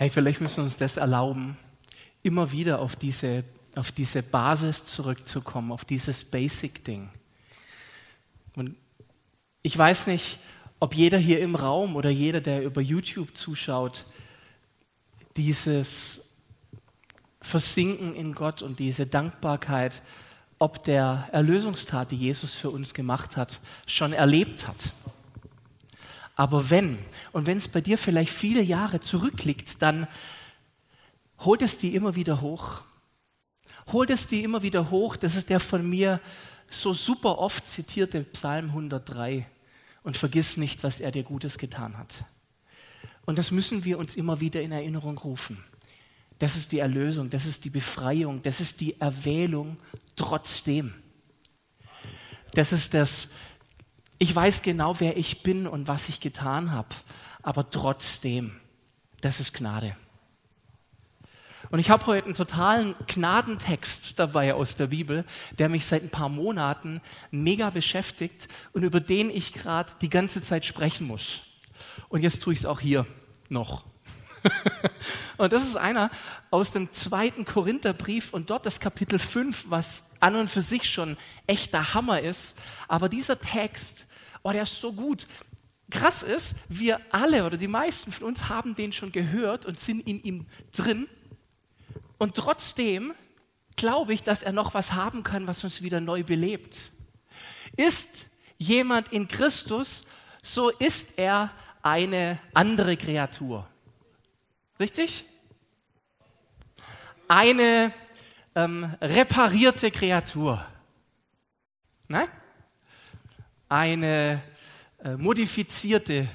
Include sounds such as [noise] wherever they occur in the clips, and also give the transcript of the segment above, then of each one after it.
Hey, vielleicht müssen wir uns das erlauben, immer wieder auf diese, auf diese Basis zurückzukommen, auf dieses Basic-Ding. Und ich weiß nicht, ob jeder hier im Raum oder jeder, der über YouTube zuschaut, dieses Versinken in Gott und diese Dankbarkeit, ob der Erlösungstat, die Jesus für uns gemacht hat, schon erlebt hat. Aber wenn, und wenn es bei dir vielleicht viele Jahre zurückliegt, dann holt es die immer wieder hoch. Holt es die immer wieder hoch. Das ist der von mir so super oft zitierte Psalm 103. Und vergiss nicht, was er dir Gutes getan hat. Und das müssen wir uns immer wieder in Erinnerung rufen. Das ist die Erlösung, das ist die Befreiung, das ist die Erwählung trotzdem. Das ist das, ich weiß genau, wer ich bin und was ich getan habe, aber trotzdem, das ist Gnade. Und ich habe heute einen totalen Gnadentext dabei aus der Bibel, der mich seit ein paar Monaten mega beschäftigt und über den ich gerade die ganze Zeit sprechen muss. Und jetzt tue ich es auch hier noch. [laughs] und das ist einer aus dem zweiten Korintherbrief und dort das Kapitel 5, was an und für sich schon echter Hammer ist. Aber dieser Text oh, der ist so gut. Krass ist, wir alle oder die meisten von uns haben den schon gehört und sind in ihm drin. Und trotzdem glaube ich, dass er noch was haben kann, was uns wieder neu belebt. Ist jemand in Christus, so ist er eine andere Kreatur. Richtig? Eine ähm, reparierte Kreatur. Nein? Eine äh, modifizierte,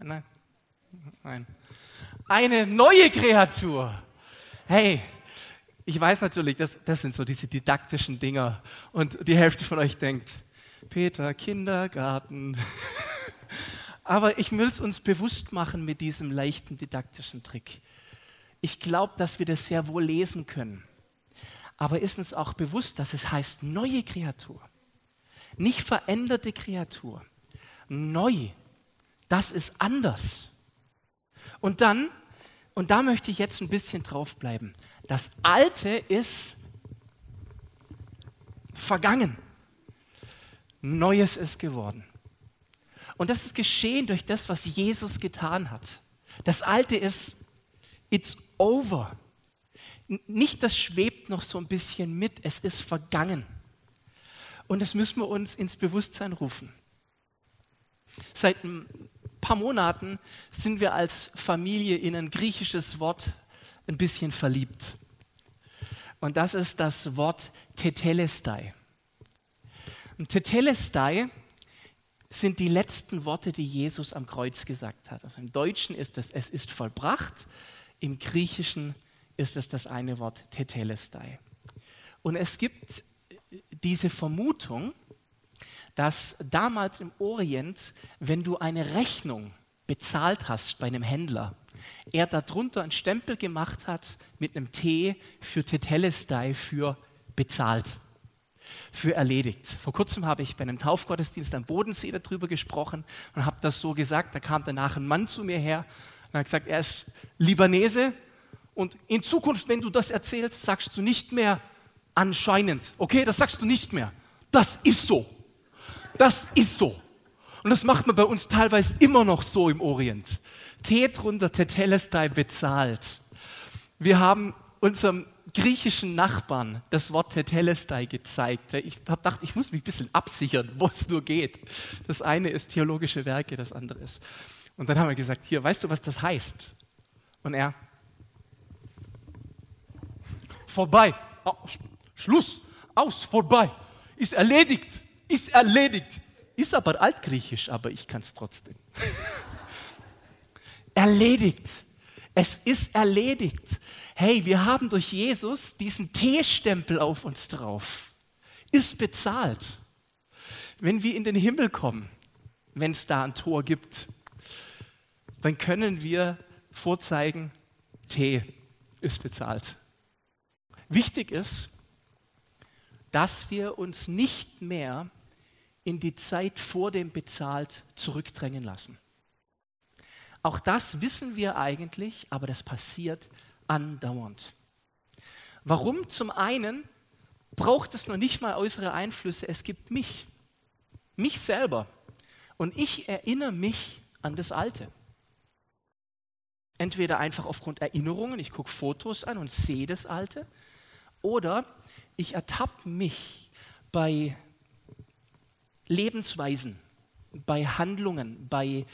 nein, nein, eine neue Kreatur. Hey, ich weiß natürlich, das, das sind so diese didaktischen Dinger und die Hälfte von euch denkt, Peter, Kindergarten. [laughs] Aber ich will es uns bewusst machen mit diesem leichten didaktischen Trick. Ich glaube, dass wir das sehr wohl lesen können. Aber ist uns auch bewusst, dass es heißt neue Kreatur. Nicht veränderte Kreatur. Neu. Das ist anders. Und dann, und da möchte ich jetzt ein bisschen drauf bleiben. Das Alte ist vergangen. Neues ist geworden. Und das ist geschehen durch das, was Jesus getan hat. Das Alte ist, it's over. Nicht das schwebt noch so ein bisschen mit, es ist vergangen. Und das müssen wir uns ins Bewusstsein rufen. Seit ein paar Monaten sind wir als Familie in ein griechisches Wort ein bisschen verliebt. Und das ist das Wort Tetelestai. Und Tetelestai sind die letzten Worte, die Jesus am Kreuz gesagt hat. Also im Deutschen ist es, es ist vollbracht, im Griechischen ist es das eine Wort Tetelestai. Und es gibt diese Vermutung, dass damals im Orient, wenn du eine Rechnung bezahlt hast bei einem Händler, er darunter einen Stempel gemacht hat mit einem T für Tetelestai, für bezahlt, für erledigt. Vor kurzem habe ich bei einem Taufgottesdienst am Bodensee darüber gesprochen und habe das so gesagt. Da kam danach ein Mann zu mir her und hat gesagt, er ist Libanese und in Zukunft, wenn du das erzählst, sagst du nicht mehr, Anscheinend. Okay, das sagst du nicht mehr. Das ist so. Das ist so. Und das macht man bei uns teilweise immer noch so im Orient. Tee drunter, Tetelestai bezahlt. Wir haben unserem griechischen Nachbarn das Wort Tetelestai gezeigt. Ich habe gedacht, ich muss mich ein bisschen absichern, wo es nur geht. Das eine ist theologische Werke, das andere ist. Und dann haben wir gesagt, hier, weißt du, was das heißt? Und er, vorbei. Oh, Schluss, aus, vorbei, ist erledigt, ist erledigt. Ist aber altgriechisch, aber ich kann es trotzdem. [laughs] erledigt. Es ist erledigt. Hey, wir haben durch Jesus diesen T-Stempel auf uns drauf. Ist bezahlt. Wenn wir in den Himmel kommen, wenn es da ein Tor gibt, dann können wir vorzeigen, T ist bezahlt. Wichtig ist, dass wir uns nicht mehr in die Zeit vor dem Bezahlt zurückdrängen lassen. Auch das wissen wir eigentlich, aber das passiert andauernd. Warum? Zum einen braucht es noch nicht mal äußere Einflüsse, es gibt mich, mich selber. Und ich erinnere mich an das Alte. Entweder einfach aufgrund Erinnerungen, ich gucke Fotos an und sehe das Alte, oder ich ertappe mich bei Lebensweisen, bei Handlungen, bei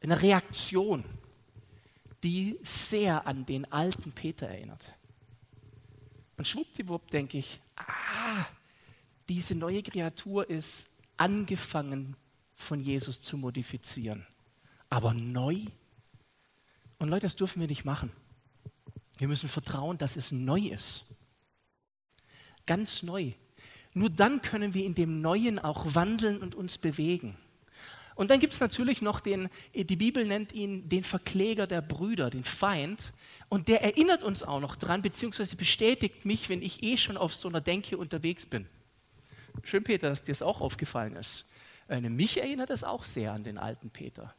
einer Reaktion, die sehr an den alten Peter erinnert. Und schwuppdiwupp denke ich, ah, diese neue Kreatur ist angefangen von Jesus zu modifizieren. Aber neu? Und Leute, das dürfen wir nicht machen. Wir müssen vertrauen, dass es neu ist. Ganz neu. Nur dann können wir in dem Neuen auch wandeln und uns bewegen. Und dann gibt es natürlich noch den, die Bibel nennt ihn den Verkläger der Brüder, den Feind. Und der erinnert uns auch noch dran, beziehungsweise bestätigt mich, wenn ich eh schon auf so einer Denke unterwegs bin. Schön, Peter, dass dir das auch aufgefallen ist. Äh, mich erinnert es auch sehr an den alten Peter.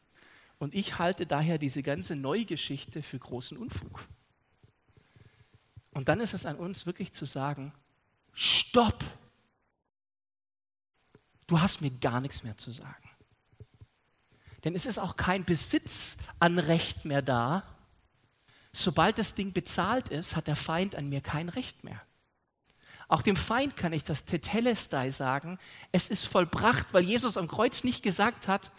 Und ich halte daher diese ganze Neugeschichte für großen Unfug. Und dann ist es an uns wirklich zu sagen, stopp, du hast mir gar nichts mehr zu sagen. Denn es ist auch kein Besitzanrecht mehr da. Sobald das Ding bezahlt ist, hat der Feind an mir kein Recht mehr. Auch dem Feind kann ich das Tetelestai sagen, es ist vollbracht, weil Jesus am Kreuz nicht gesagt hat,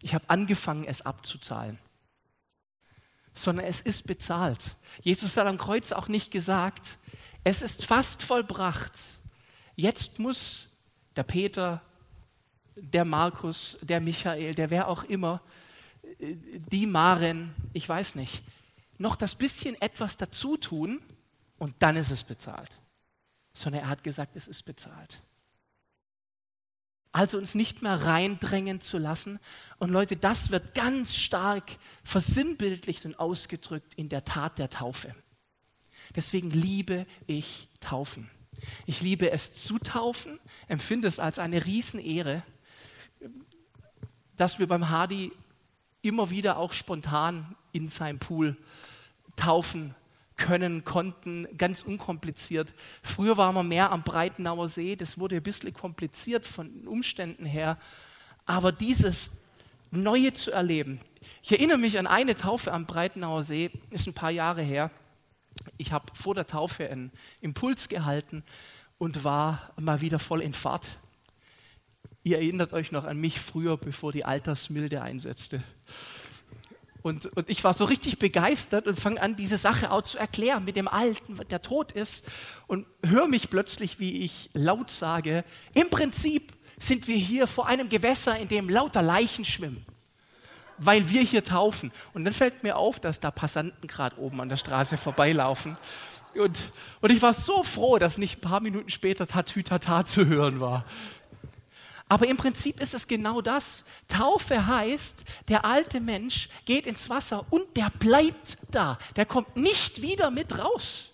ich habe angefangen, es abzuzahlen, sondern es ist bezahlt. Jesus hat am Kreuz auch nicht gesagt, es ist fast vollbracht. Jetzt muss der Peter, der Markus, der Michael, der wer auch immer, die Maren, ich weiß nicht, noch das bisschen etwas dazu tun und dann ist es bezahlt sondern er hat gesagt, es ist bezahlt. Also uns nicht mehr reindrängen zu lassen. Und Leute, das wird ganz stark versinnbildlicht und ausgedrückt in der Tat der Taufe. Deswegen liebe ich Taufen. Ich liebe es zu taufen, empfinde es als eine Riesenehre, dass wir beim Hardy immer wieder auch spontan in seinem Pool taufen können, konnten, ganz unkompliziert. Früher waren wir mehr am Breitenauer See, das wurde ein bisschen kompliziert von den Umständen her, aber dieses Neue zu erleben. Ich erinnere mich an eine Taufe am Breitenauer See, ist ein paar Jahre her. Ich habe vor der Taufe einen Impuls gehalten und war mal wieder voll in Fahrt. Ihr erinnert euch noch an mich früher, bevor die Altersmilde einsetzte. Und, und ich war so richtig begeistert und fange an, diese Sache auch zu erklären mit dem Alten, der tot ist. Und höre mich plötzlich, wie ich laut sage, im Prinzip sind wir hier vor einem Gewässer, in dem lauter Leichen schwimmen, weil wir hier taufen. Und dann fällt mir auf, dass da Passanten gerade oben an der Straße vorbeilaufen. Und, und ich war so froh, dass nicht ein paar Minuten später Tatütata zu hören war. Aber im Prinzip ist es genau das. Taufe heißt, der alte Mensch geht ins Wasser und der bleibt da. Der kommt nicht wieder mit raus.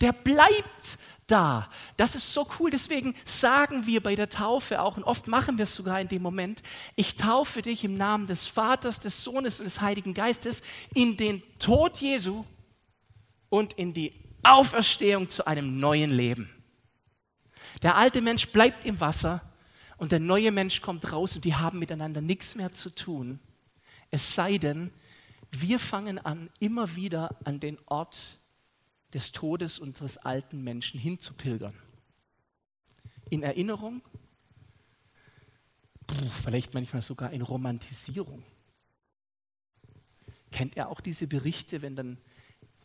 Der bleibt da. Das ist so cool. Deswegen sagen wir bei der Taufe auch, und oft machen wir es sogar in dem Moment, ich taufe dich im Namen des Vaters, des Sohnes und des Heiligen Geistes in den Tod Jesu und in die Auferstehung zu einem neuen Leben. Der alte Mensch bleibt im Wasser und der neue Mensch kommt raus und die haben miteinander nichts mehr zu tun. Es sei denn, wir fangen an, immer wieder an den Ort des Todes unseres alten Menschen hinzupilgern. In Erinnerung, vielleicht manchmal sogar in Romantisierung. Kennt er auch diese Berichte, wenn dann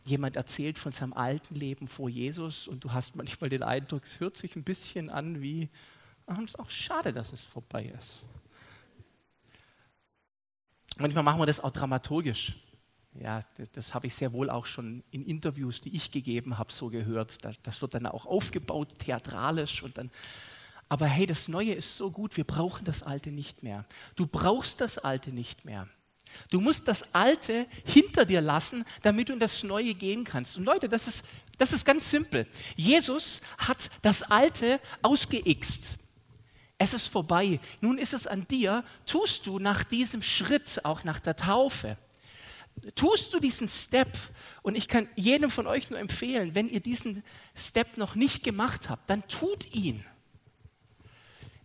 jemand erzählt von seinem alten Leben vor Jesus und du hast manchmal den Eindruck, es hört sich ein bisschen an wie es ist auch schade, dass es vorbei ist. Manchmal machen wir das auch dramaturgisch. Ja, das, habe ich sehr wohl auch schon in Interviews, die ich gegeben habe, so gehört. Das, das wird dann auch aufgebaut, theatralisch und dann. Aber hey, das Neue ist so gut, wir brauchen das Alte nicht mehr. Du brauchst das Alte nicht mehr. Du musst das Alte hinter dir lassen, damit du in das Neue gehen kannst. Und Leute, das ist, das ist ganz simpel. Jesus hat das Alte ausgeixt. Es ist vorbei. Nun ist es an dir, tust du nach diesem Schritt, auch nach der Taufe, tust du diesen Step, und ich kann jedem von euch nur empfehlen, wenn ihr diesen Step noch nicht gemacht habt, dann tut ihn.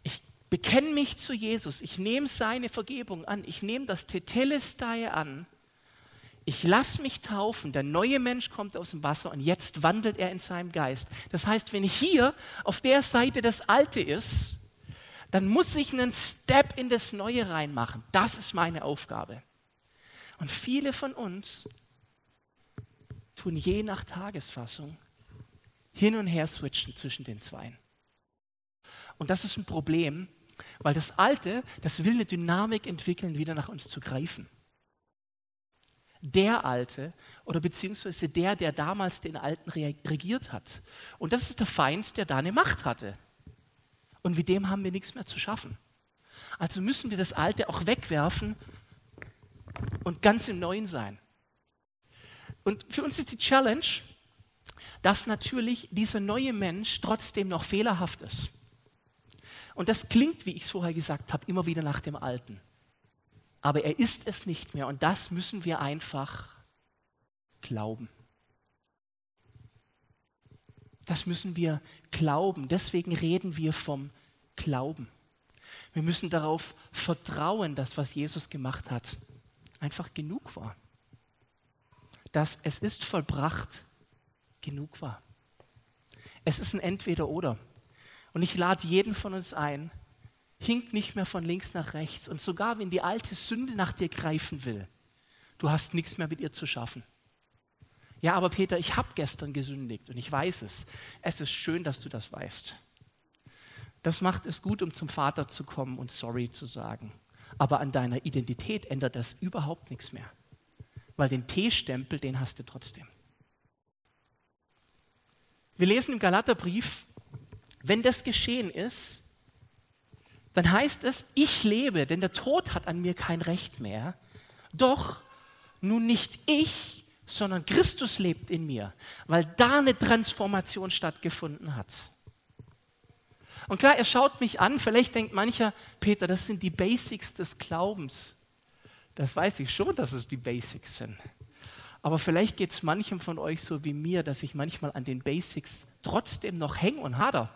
Ich bekenne mich zu Jesus, ich nehme seine Vergebung an, ich nehme das Tetelestai an, ich lasse mich taufen, der neue Mensch kommt aus dem Wasser und jetzt wandelt er in seinem Geist. Das heißt, wenn hier auf der Seite das Alte ist, dann muss ich einen Step in das Neue reinmachen. Das ist meine Aufgabe. Und viele von uns tun je nach Tagesfassung hin und her switchen zwischen den Zweien. Und das ist ein Problem, weil das Alte, das will eine Dynamik entwickeln, wieder nach uns zu greifen. Der Alte oder beziehungsweise der, der damals den Alten regiert hat. Und das ist der Feind, der da eine Macht hatte. Und mit dem haben wir nichts mehr zu schaffen. Also müssen wir das Alte auch wegwerfen und ganz im Neuen sein. Und für uns ist die Challenge, dass natürlich dieser neue Mensch trotzdem noch fehlerhaft ist. Und das klingt, wie ich es vorher gesagt habe, immer wieder nach dem Alten. Aber er ist es nicht mehr und das müssen wir einfach glauben. Das müssen wir glauben. Deswegen reden wir vom Glauben. Wir müssen darauf vertrauen, dass was Jesus gemacht hat, einfach genug war. Dass es ist vollbracht genug war. Es ist ein Entweder-Oder. Und ich lade jeden von uns ein, hink nicht mehr von links nach rechts. Und sogar wenn die alte Sünde nach dir greifen will, du hast nichts mehr mit ihr zu schaffen. Ja, aber Peter, ich habe gestern gesündigt und ich weiß es. Es ist schön, dass du das weißt. Das macht es gut, um zum Vater zu kommen und sorry zu sagen aber an deiner Identität ändert das überhaupt nichts mehr. Weil den T-Stempel, den hast du trotzdem. Wir lesen im Galaterbrief, wenn das geschehen ist, dann heißt es, ich lebe, denn der Tod hat an mir kein Recht mehr. Doch nun nicht ich, sondern Christus lebt in mir, weil da eine Transformation stattgefunden hat. Und klar, er schaut mich an, vielleicht denkt mancher, Peter, das sind die Basics des Glaubens. Das weiß ich schon, dass es die Basics sind. Aber vielleicht geht es manchem von euch so wie mir, dass ich manchmal an den Basics trotzdem noch hänge und hader.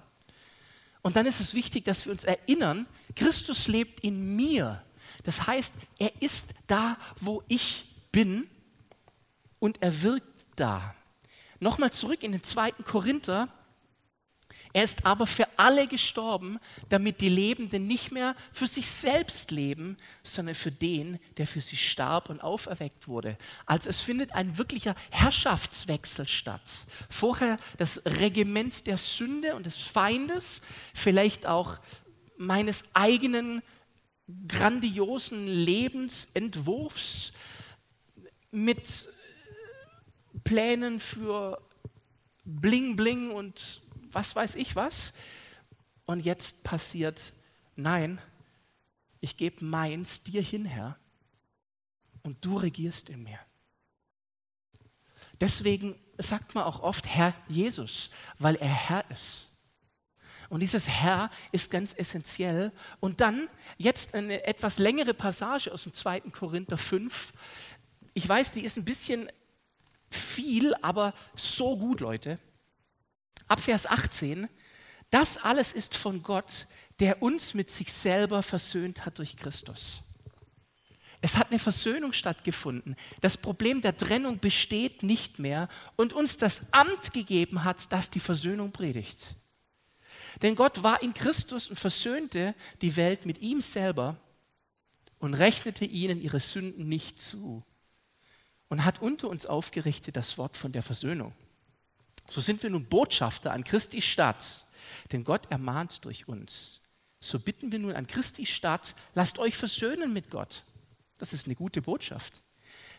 Und dann ist es wichtig, dass wir uns erinnern, Christus lebt in mir. Das heißt, er ist da, wo ich bin und er wirkt da. Nochmal zurück in den zweiten Korinther, er ist aber für alle gestorben, damit die Lebenden nicht mehr für sich selbst leben, sondern für den, der für sie starb und auferweckt wurde. Also es findet ein wirklicher Herrschaftswechsel statt. Vorher das Regiment der Sünde und des Feindes, vielleicht auch meines eigenen grandiosen Lebensentwurfs mit Plänen für Bling Bling und was weiß ich was. Und jetzt passiert, nein, ich gebe meins dir hin, Herr, und du regierst in mir. Deswegen sagt man auch oft Herr Jesus, weil er Herr ist. Und dieses Herr ist ganz essentiell. Und dann jetzt eine etwas längere Passage aus dem 2. Korinther 5. Ich weiß, die ist ein bisschen viel, aber so gut, Leute ab Vers 18, das alles ist von Gott, der uns mit sich selber versöhnt hat durch Christus. Es hat eine Versöhnung stattgefunden. Das Problem der Trennung besteht nicht mehr und uns das Amt gegeben hat, das die Versöhnung predigt. Denn Gott war in Christus und versöhnte die Welt mit ihm selber und rechnete ihnen ihre Sünden nicht zu und hat unter uns aufgerichtet das Wort von der Versöhnung. So sind wir nun Botschafter an Christi Stadt, denn Gott ermahnt durch uns. So bitten wir nun an Christi Stadt, lasst euch versöhnen mit Gott. Das ist eine gute Botschaft.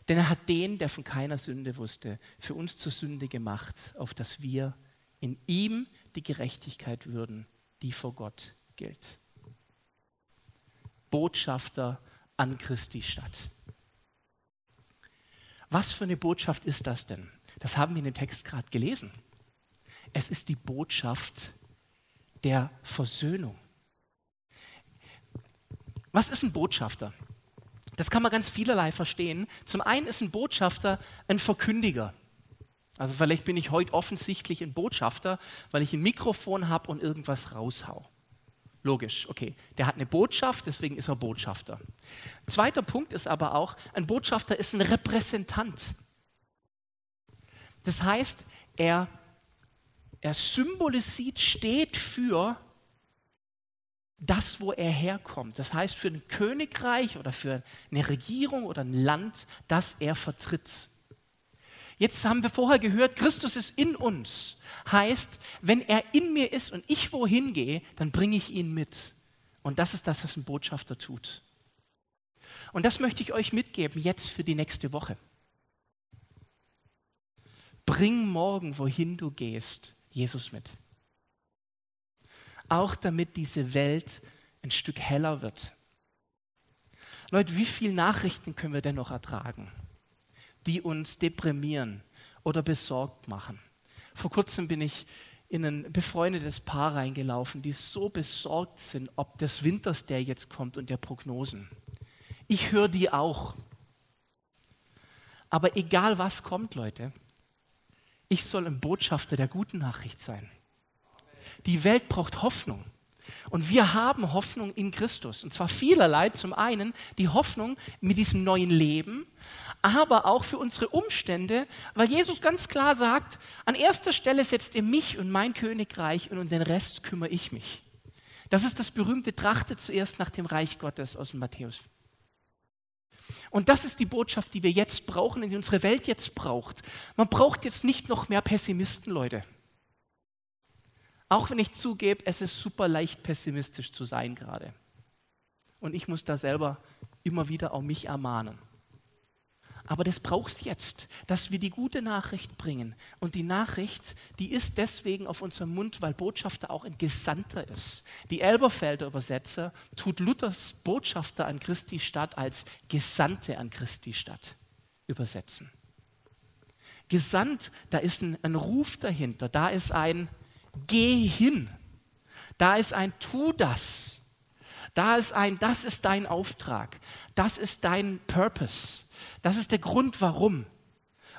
Denn er hat den, der von keiner Sünde wusste, für uns zur Sünde gemacht, auf dass wir in ihm die Gerechtigkeit würden, die vor Gott gilt. Botschafter an Christi Stadt. Was für eine Botschaft ist das denn? Das haben wir in dem Text gerade gelesen. Es ist die Botschaft der Versöhnung. Was ist ein Botschafter? Das kann man ganz vielerlei verstehen. Zum einen ist ein Botschafter ein Verkündiger. Also vielleicht bin ich heute offensichtlich ein Botschafter, weil ich ein Mikrofon habe und irgendwas raushau. Logisch, okay. Der hat eine Botschaft, deswegen ist er Botschafter. Zweiter Punkt ist aber auch, ein Botschafter ist ein Repräsentant. Das heißt, er, er symbolisiert, steht für das, wo er herkommt. Das heißt, für ein Königreich oder für eine Regierung oder ein Land, das er vertritt. Jetzt haben wir vorher gehört, Christus ist in uns. Heißt, wenn er in mir ist und ich wohin gehe, dann bringe ich ihn mit. Und das ist das, was ein Botschafter tut. Und das möchte ich euch mitgeben jetzt für die nächste Woche. Bring morgen, wohin du gehst, Jesus mit. Auch damit diese Welt ein Stück heller wird. Leute, wie viele Nachrichten können wir denn noch ertragen? die uns deprimieren oder besorgt machen. Vor kurzem bin ich in ein befreundetes Paar reingelaufen, die so besorgt sind, ob des Winters, der jetzt kommt und der Prognosen. Ich höre die auch. Aber egal was kommt, Leute, ich soll ein Botschafter der guten Nachricht sein. Die Welt braucht Hoffnung. Und wir haben Hoffnung in Christus. Und zwar vielerlei. Zum einen die Hoffnung mit diesem neuen Leben, aber auch für unsere Umstände, weil Jesus ganz klar sagt, an erster Stelle setzt ihr mich und mein Königreich und um den Rest kümmere ich mich. Das ist das berühmte Trachte zuerst nach dem Reich Gottes aus Matthäus. Und das ist die Botschaft, die wir jetzt brauchen, die unsere Welt jetzt braucht. Man braucht jetzt nicht noch mehr Pessimisten, Leute. Auch wenn ich zugebe, es ist super leicht pessimistisch zu sein gerade. Und ich muss da selber immer wieder auch mich ermahnen. Aber das braucht es jetzt, dass wir die gute Nachricht bringen. Und die Nachricht, die ist deswegen auf unserem Mund, weil Botschafter auch ein Gesandter ist. Die Elberfelder Übersetzer tut Luthers Botschafter an Christi Stadt als Gesandte an Christi Stadt übersetzen. Gesandt, da ist ein, ein Ruf dahinter, da ist ein Geh hin, da ist ein Tu das, da ist ein Das ist dein Auftrag, das ist dein Purpose. Das ist der Grund, warum.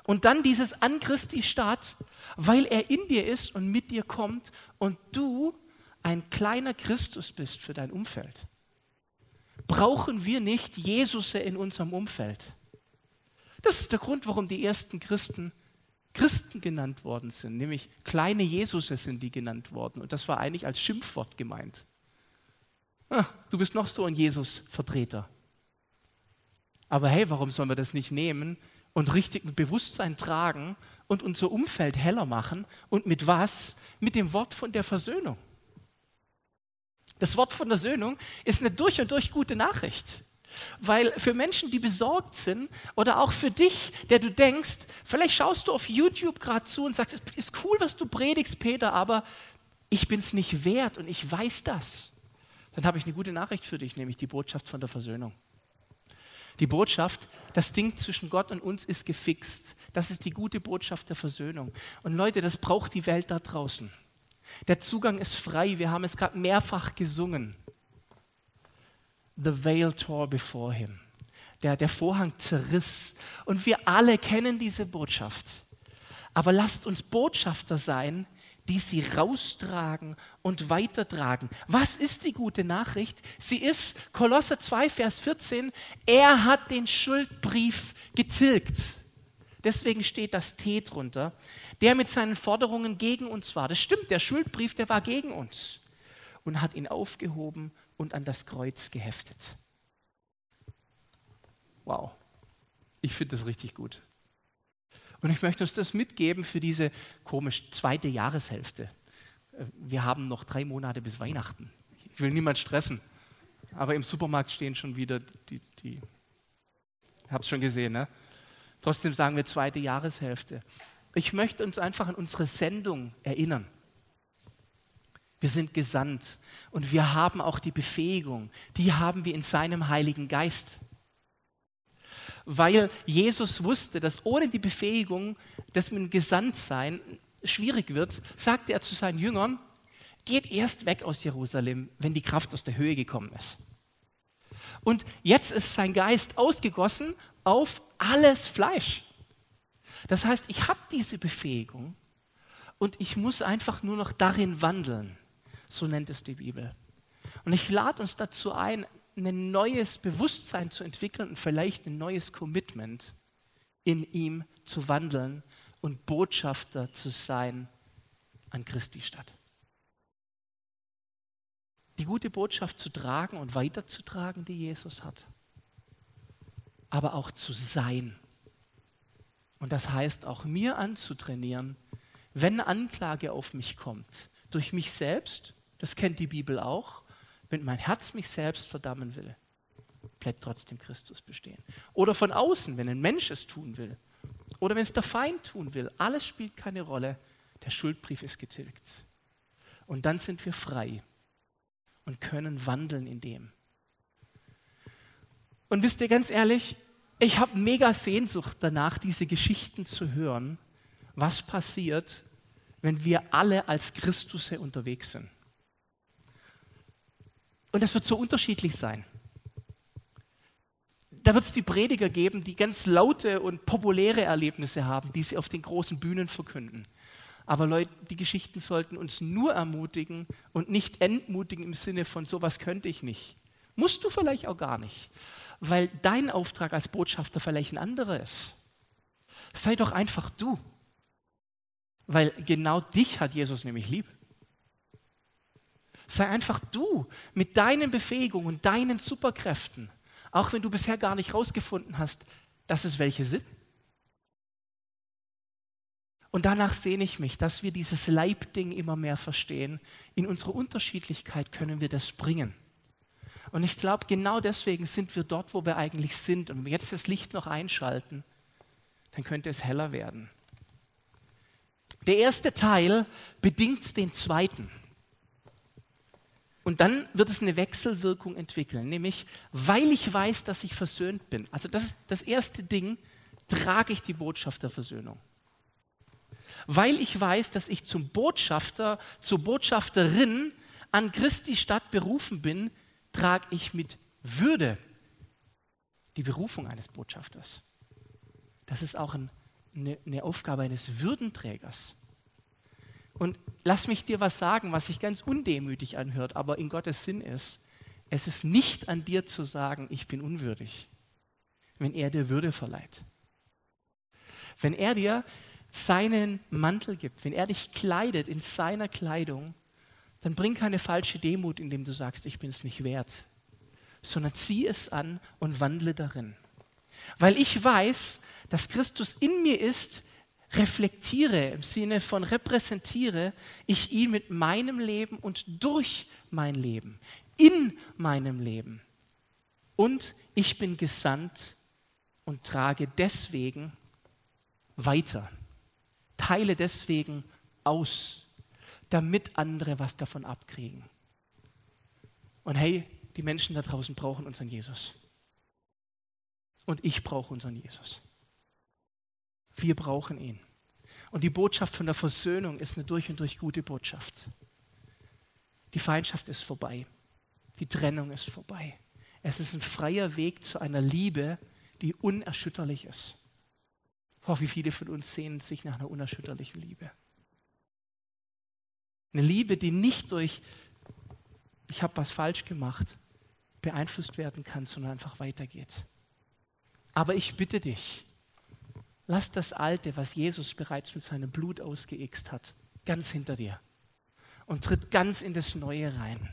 Und dann dieses an Christi Staat, weil er in dir ist und mit dir kommt und du ein kleiner Christus bist für dein Umfeld. Brauchen wir nicht Jesus in unserem Umfeld? Das ist der Grund, warum die ersten Christen Christen genannt worden sind, nämlich kleine Jesusse sind die genannt worden. Und das war eigentlich als Schimpfwort gemeint. Ah, du bist noch so ein Jesus-Vertreter. Aber hey, warum sollen wir das nicht nehmen und richtig mit Bewusstsein tragen und unser Umfeld heller machen? Und mit was? Mit dem Wort von der Versöhnung. Das Wort von der Versöhnung ist eine durch und durch gute Nachricht. Weil für Menschen, die besorgt sind oder auch für dich, der du denkst, vielleicht schaust du auf YouTube gerade zu und sagst, es ist cool, was du predigst, Peter, aber ich bin es nicht wert und ich weiß das. Dann habe ich eine gute Nachricht für dich, nämlich die Botschaft von der Versöhnung. Die Botschaft, das Ding zwischen Gott und uns ist gefixt. Das ist die gute Botschaft der Versöhnung. Und Leute, das braucht die Welt da draußen. Der Zugang ist frei. Wir haben es gerade mehrfach gesungen. The veil tore before him. Der, der Vorhang zerriss. Und wir alle kennen diese Botschaft. Aber lasst uns Botschafter sein, die sie raustragen und weitertragen. Was ist die gute Nachricht? Sie ist Kolosser 2, Vers 14, er hat den Schuldbrief getilgt. Deswegen steht das T drunter, der mit seinen Forderungen gegen uns war. Das stimmt, der Schuldbrief, der war gegen uns und hat ihn aufgehoben und an das Kreuz geheftet. Wow, ich finde das richtig gut. Und ich möchte uns das mitgeben für diese komisch zweite Jahreshälfte. Äh, wir haben noch drei Monate bis Weihnachten. Ich will niemand stressen. Aber im Supermarkt stehen schon wieder die, die es schon gesehen, ne? Trotzdem sagen wir zweite Jahreshälfte. Ich möchte uns einfach an unsere Sendung erinnern. Wir sind gesandt und wir haben auch die Befähigung. Die haben wir in seinem Heiligen Geist weil Jesus wusste, dass ohne die Befähigung, dass mit dem Gesandtsein schwierig wird, sagte er zu seinen Jüngern, geht erst weg aus Jerusalem, wenn die Kraft aus der Höhe gekommen ist. Und jetzt ist sein Geist ausgegossen auf alles Fleisch. Das heißt, ich habe diese Befähigung und ich muss einfach nur noch darin wandeln. So nennt es die Bibel. Und ich lade uns dazu ein, ein neues Bewusstsein zu entwickeln und vielleicht ein neues Commitment in ihm zu wandeln und Botschafter zu sein an Christi Stadt. Die gute Botschaft zu tragen und weiterzutragen, die Jesus hat, aber auch zu sein. Und das heißt auch mir anzutrainieren, wenn Anklage auf mich kommt, durch mich selbst, das kennt die Bibel auch, wenn mein Herz mich selbst verdammen will, bleibt trotzdem Christus bestehen. Oder von außen, wenn ein Mensch es tun will. Oder wenn es der Feind tun will. Alles spielt keine Rolle. Der Schuldbrief ist getilgt. Und dann sind wir frei und können wandeln in dem. Und wisst ihr ganz ehrlich, ich habe mega Sehnsucht danach, diese Geschichten zu hören, was passiert, wenn wir alle als Christusse unterwegs sind. Und das wird so unterschiedlich sein. Da wird es die Prediger geben, die ganz laute und populäre Erlebnisse haben, die sie auf den großen Bühnen verkünden. Aber Leute, die Geschichten sollten uns nur ermutigen und nicht entmutigen im Sinne von, sowas könnte ich nicht. Musst du vielleicht auch gar nicht, weil dein Auftrag als Botschafter vielleicht ein anderer ist. Sei doch einfach du, weil genau dich hat Jesus nämlich lieb. Sei einfach du mit deinen Befähigungen deinen Superkräften, auch wenn du bisher gar nicht herausgefunden hast, dass es welche sind. Und danach sehne ich mich, dass wir dieses Leibding immer mehr verstehen. In unserer Unterschiedlichkeit können wir das bringen. Und ich glaube, genau deswegen sind wir dort, wo wir eigentlich sind. Und wenn wir jetzt das Licht noch einschalten, dann könnte es heller werden. Der erste Teil bedingt den zweiten. Und dann wird es eine Wechselwirkung entwickeln, nämlich weil ich weiß, dass ich versöhnt bin. Also das ist das erste Ding, trage ich die Botschaft der Versöhnung. Weil ich weiß, dass ich zum Botschafter, zur Botschafterin an Christi Stadt berufen bin, trage ich mit Würde die Berufung eines Botschafters. Das ist auch ein, eine, eine Aufgabe eines Würdenträgers. Und lass mich dir was sagen, was sich ganz undemütig anhört, aber in Gottes Sinn ist. Es ist nicht an dir zu sagen, ich bin unwürdig, wenn er dir Würde verleiht. Wenn er dir seinen Mantel gibt, wenn er dich kleidet in seiner Kleidung, dann bring keine falsche Demut, indem du sagst, ich bin es nicht wert, sondern zieh es an und wandle darin. Weil ich weiß, dass Christus in mir ist, reflektiere, im Sinne von repräsentiere ich ihn mit meinem Leben und durch mein Leben, in meinem Leben. Und ich bin gesandt und trage deswegen weiter, teile deswegen aus, damit andere was davon abkriegen. Und hey, die Menschen da draußen brauchen unseren Jesus. Und ich brauche unseren Jesus. Wir brauchen ihn. Und die Botschaft von der Versöhnung ist eine durch und durch gute Botschaft. Die Feindschaft ist vorbei. Die Trennung ist vorbei. Es ist ein freier Weg zu einer Liebe, die unerschütterlich ist. Oh, wie viele von uns sehnen sich nach einer unerschütterlichen Liebe. Eine Liebe, die nicht durch, ich habe was falsch gemacht, beeinflusst werden kann, sondern einfach weitergeht. Aber ich bitte dich, Lass das Alte, was Jesus bereits mit seinem Blut ausgeixt hat, ganz hinter dir und tritt ganz in das Neue rein.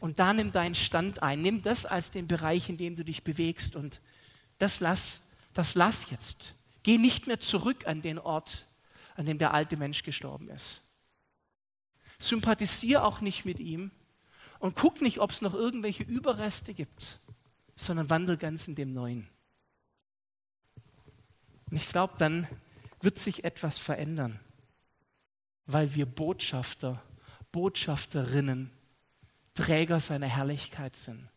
Und da nimm deinen Stand ein. Nimm das als den Bereich, in dem du dich bewegst und das lass, das lass jetzt. Geh nicht mehr zurück an den Ort, an dem der alte Mensch gestorben ist. Sympathisier auch nicht mit ihm und guck nicht, ob es noch irgendwelche Überreste gibt, sondern wandel ganz in dem Neuen. Und ich glaube, dann wird sich etwas verändern, weil wir Botschafter, Botschafterinnen, Träger seiner Herrlichkeit sind.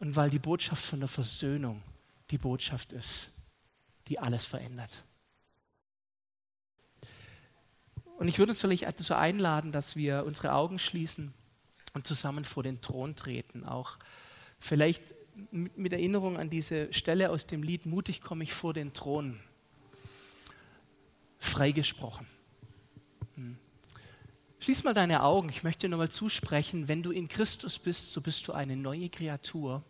Und weil die Botschaft von der Versöhnung die Botschaft ist, die alles verändert. Und ich würde uns vielleicht dazu einladen, dass wir unsere Augen schließen und zusammen vor den Thron treten. Auch vielleicht mit Erinnerung an diese Stelle aus dem Lied Mutig komme ich vor den Thron freigesprochen. Hm. Schließ mal deine Augen. Ich möchte dir nochmal zusprechen, wenn du in Christus bist, so bist du eine neue Kreatur.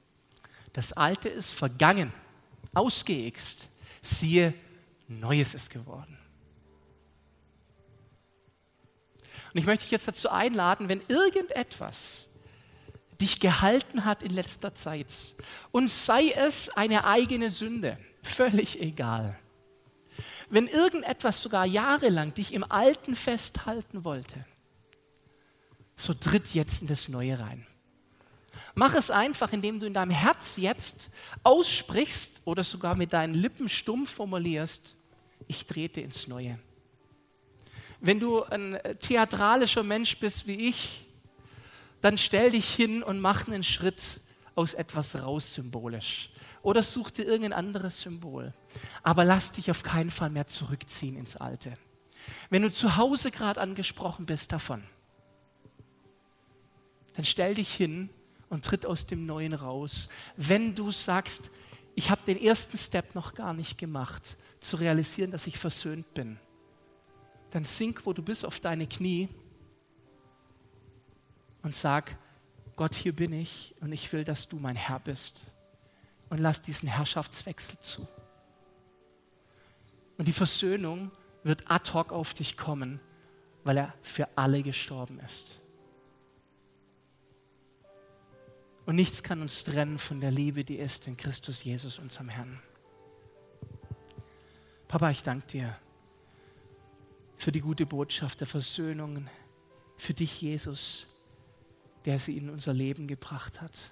Das Alte ist vergangen, ausgeixt. Siehe, Neues ist geworden. Und ich möchte dich jetzt dazu einladen, wenn irgendetwas dich gehalten hat in letzter Zeit und sei es eine eigene Sünde, völlig egal. Wenn irgendetwas sogar jahrelang dich im Alten festhalten wollte, so tritt jetzt in das Neue rein. Mach es einfach, indem du in deinem Herz jetzt aussprichst oder sogar mit deinen Lippen stumm formulierst, ich trete ins Neue. Wenn du ein theatralischer Mensch bist wie ich, dann stell dich hin und mach einen Schritt aus etwas raus symbolisch. Oder such dir irgendein anderes Symbol. Aber lass dich auf keinen Fall mehr zurückziehen ins Alte. Wenn du zu Hause gerade angesprochen bist davon, dann stell dich hin und tritt aus dem Neuen raus. Wenn du sagst, ich habe den ersten Step noch gar nicht gemacht, zu realisieren, dass ich versöhnt bin, dann sink, wo du bist, auf deine Knie und sag, Gott, hier bin ich und ich will, dass du mein Herr bist. Und lass diesen Herrschaftswechsel zu. Und die Versöhnung wird ad hoc auf dich kommen, weil er für alle gestorben ist. Und nichts kann uns trennen von der Liebe, die ist in Christus Jesus, unserem Herrn. Papa, ich danke dir für die gute Botschaft der Versöhnung, für dich, Jesus, der sie in unser Leben gebracht hat.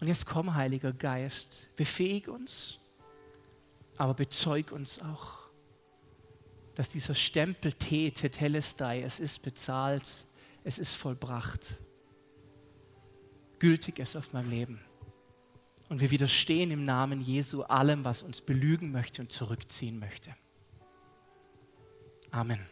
Und jetzt komm, Heiliger Geist, befähig uns, aber bezeug uns auch, dass dieser Stempel Te, Tetelestai, es ist bezahlt, es ist vollbracht, gültig ist auf meinem Leben. Und wir widerstehen im Namen Jesu allem, was uns belügen möchte und zurückziehen möchte. Amen.